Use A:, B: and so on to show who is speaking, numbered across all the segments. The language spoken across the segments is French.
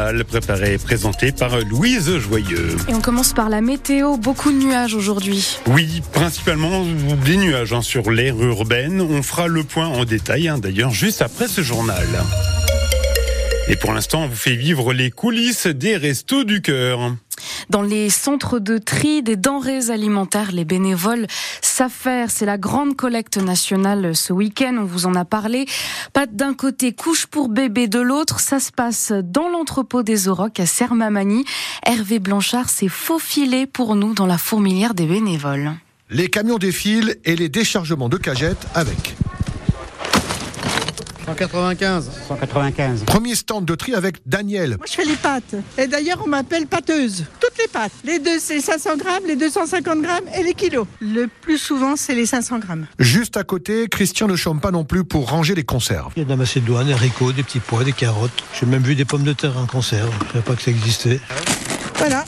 A: journal préparé et présenté par Louise Joyeux.
B: Et on commence par la météo. Beaucoup de nuages aujourd'hui.
A: Oui, principalement des nuages hein, sur l'air urbaine. On fera le point en détail hein, d'ailleurs juste après ce journal. Et pour l'instant, on vous fait vivre les coulisses des restos du cœur.
B: Dans les centres de tri des denrées alimentaires, les bénévoles s'affairent. C'est la grande collecte nationale ce week-end. On vous en a parlé. Pas d'un côté, couche pour bébé de l'autre. Ça se passe dans l'entrepôt des Aurochs à Sermamani. Hervé Blanchard s'est faufilé pour nous dans la fourmilière des bénévoles.
C: Les camions défilent et les déchargements de cagettes avec.
D: 195.
E: 195.
C: Premier stand de tri avec Daniel.
F: Moi, je fais les pâtes. Et d'ailleurs, on m'appelle pâteuse. Toutes les pâtes. Les deux, c'est 500 grammes, les 250 grammes et les kilos. Le plus souvent, c'est les 500 grammes.
C: Juste à côté, Christian ne chôme pas non plus pour ranger les conserves.
G: Il y a de la macédoine, des haricots, des petits pois, des carottes. J'ai même vu des pommes de terre en conserve. Je ne savais pas que ça existait.
F: Voilà.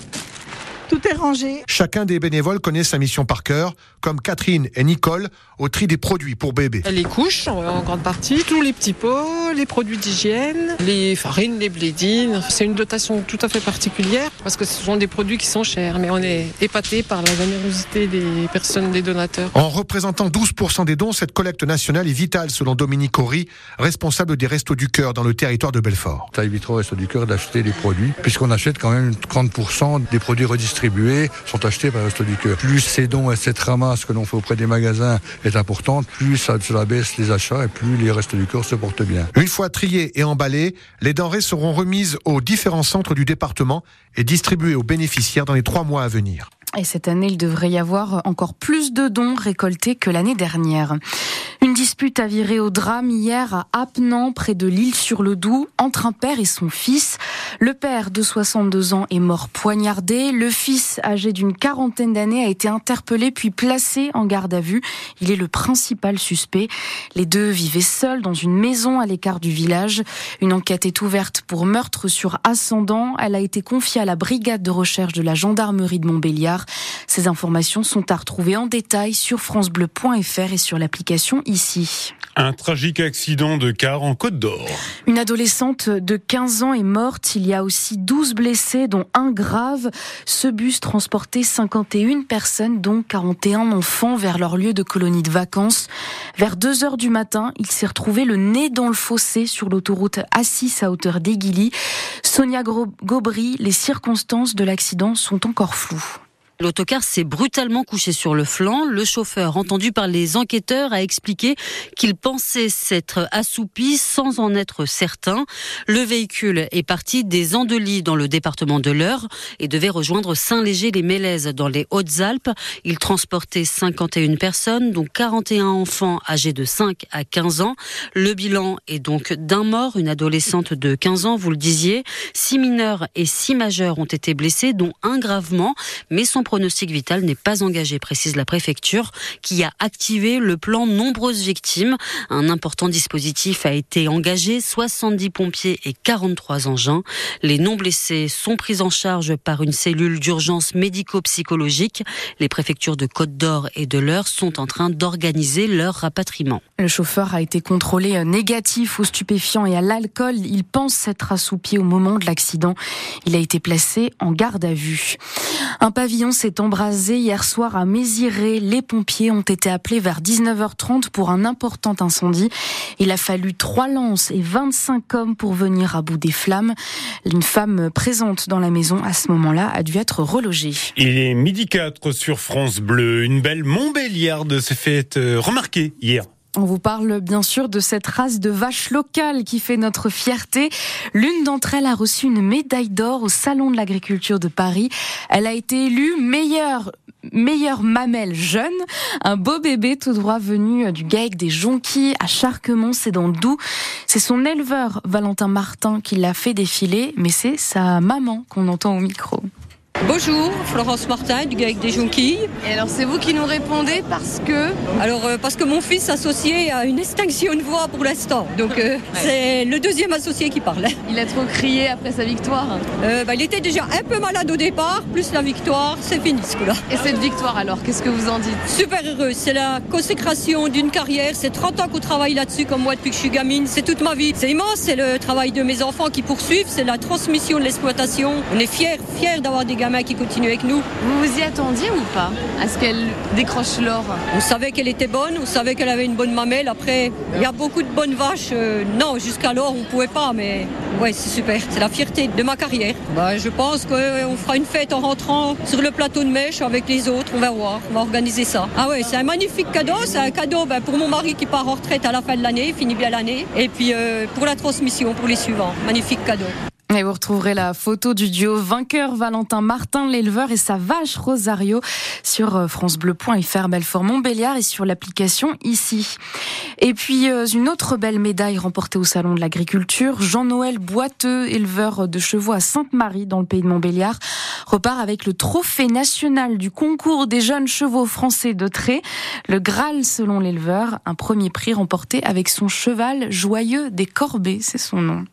F: Tout est rangé.
C: Chacun des bénévoles connaît sa mission par cœur, comme Catherine et Nicole au tri des produits pour bébés.
H: Les couches, en grande partie, tous les petits pots, les produits d'hygiène, les farines, les blédines. C'est une dotation tout à fait particulière parce que ce sont des produits qui sont chers, mais on est épaté par la générosité des personnes, des donateurs.
C: En représentant 12% des dons, cette collecte nationale est vitale selon Dominique Horry, responsable des Restos du Cœur dans le territoire de Belfort.
I: Ça évitera au Restos du Cœur d'acheter des produits, puisqu'on achète quand même 30% des produits redistribués sont achetés par le Resto du Cœur. Plus ces dons et cette ramasse que l'on fait auprès des magasins est importante, plus ça, cela baisse les achats et plus les Restos du Cœur se portent bien.
C: Une fois triées et emballées, les denrées seront remises aux différents centres du département et distribuées aux bénéficiaires dans les trois mois à venir.
B: Et cette année, il devrait y avoir encore plus de dons récoltés que l'année dernière. Une dispute a viré au drame hier à Apnan, près de l'île-sur-le-Doubs, entre un père et son fils. Le père de 62 ans est mort poignardé. Le fils, âgé d'une quarantaine d'années, a été interpellé puis placé en garde à vue. Il est le principal suspect. Les deux vivaient seuls dans une maison à l'écart du village. Une enquête est ouverte pour meurtre sur ascendant. Elle a été confiée à la brigade de recherche de la gendarmerie de Montbéliard. Ces informations sont à retrouver en détail sur francebleu.fr et sur l'application ici.
A: Un tragique accident de car en Côte d'Or.
B: Une adolescente de 15 ans est morte. Il y a aussi 12 blessés, dont un grave. Ce bus transportait 51 personnes, dont 41 enfants, vers leur lieu de colonie de vacances. Vers 2 heures du matin, il s'est retrouvé le nez dans le fossé sur l'autoroute A6 à hauteur d'Aiguilly. Sonia Gobry, les circonstances de l'accident sont encore floues.
J: L'autocar s'est brutalement couché sur le flanc. Le chauffeur, entendu par les enquêteurs, a expliqué qu'il pensait s'être assoupi sans en être certain. Le véhicule est parti des Andelys dans le département de l'Eure et devait rejoindre Saint-Léger-les-Mélèzes dans les Hautes-Alpes. Il transportait 51 personnes, dont 41 enfants âgés de 5 à 15 ans. Le bilan est donc d'un mort, une adolescente de 15 ans, vous le disiez. Six mineurs et six majeurs ont été blessés, dont un gravement, mais son pronostic vital n'est pas engagé, précise la préfecture, qui a activé le plan nombreuses victimes. Un important dispositif a été engagé, 70 pompiers et 43 engins. Les non blessés sont pris en charge par une cellule d'urgence médico-psychologique. Les préfectures de Côte d'Or et de l'Eure sont en train d'organiser leur rapatriement.
B: Le chauffeur a été contrôlé négatif aux stupéfiants et à l'alcool. Il pense s'être assoupi au moment de l'accident. Il a été placé en garde à vue. Un pavillon s'est embrasé hier soir à Méziré. Les pompiers ont été appelés vers 19h30 pour un important incendie. Il a fallu trois lances et 25 hommes pour venir à bout des flammes. Une femme présente dans la maison à ce moment-là a dû être relogée.
A: Il est midi 4 sur France Bleu. Une belle Montbéliarde s'est faite euh, remarquer hier.
B: On vous parle bien sûr de cette race de vaches locales qui fait notre fierté. L'une d'entre elles a reçu une médaille d'or au Salon de l'agriculture de Paris. Elle a été élue meilleure meilleure mamelle jeune, un beau bébé tout droit venu du GAEC des Jonquilles à Charquemont, c'est dans le Doubs. C'est son éleveur Valentin Martin qui l'a fait défiler, mais c'est sa maman qu'on entend au micro.
D: Bonjour, Florence Martin du GAEC des Jonquilles.
E: Et alors c'est vous qui nous répondez parce que
D: Alors euh, parce que mon fils associé a une extinction de voix pour l'instant. Donc euh, c'est le deuxième associé qui parle.
E: il a trop crié après sa victoire.
D: Euh, bah, il était déjà un peu malade au départ, plus la victoire, c'est fini ce coup-là.
E: Et cette victoire alors, qu'est-ce que vous en dites?
D: Super heureux, c'est la consécration d'une carrière, c'est 30 ans qu'on travaille là-dessus comme moi depuis que je suis gamine, c'est toute ma vie. C'est immense, c'est le travail de mes enfants qui poursuivent, c'est la transmission de l'exploitation. On est fiers, fiers d'avoir des gamins qui continuent avec nous.
E: Vous vous y attendiez ou pas à ce qu'elle décroche l'or?
D: On savait qu'elle était bonne, on savait qu'elle avait une bonne mamelle. Après, il y a beaucoup de bonnes vaches. euh, non, jusqu'alors, on pouvait pas, mais ouais, c'est super. C'est la fierté de ma carrière. Bah, je pense qu'on fera une fête en rentrant sur le plateau de Mèche avec les autres. On va voir, on va organiser ça. Ah ouais, c'est un magnifique cadeau. C'est un cadeau ben, pour mon mari qui part en retraite à la fin de l'année, finit bien l'année. Et puis euh, pour la transmission, pour les suivants. Magnifique cadeau.
B: Et vous retrouverez la photo du duo vainqueur Valentin Martin, l'éleveur, et sa vache Rosario sur euh, francebleu.fr Belfort Montbéliard et sur l'application ici. Et puis euh, une autre belle médaille remportée au Salon de l'Agriculture, Jean-Noël Boiteux, éleveur de chevaux à Sainte-Marie dans le pays de Montbéliard, repart avec le trophée national du concours des jeunes chevaux français de trait, le Graal selon l'éleveur, un premier prix remporté avec son cheval joyeux des Corbets, c'est son nom.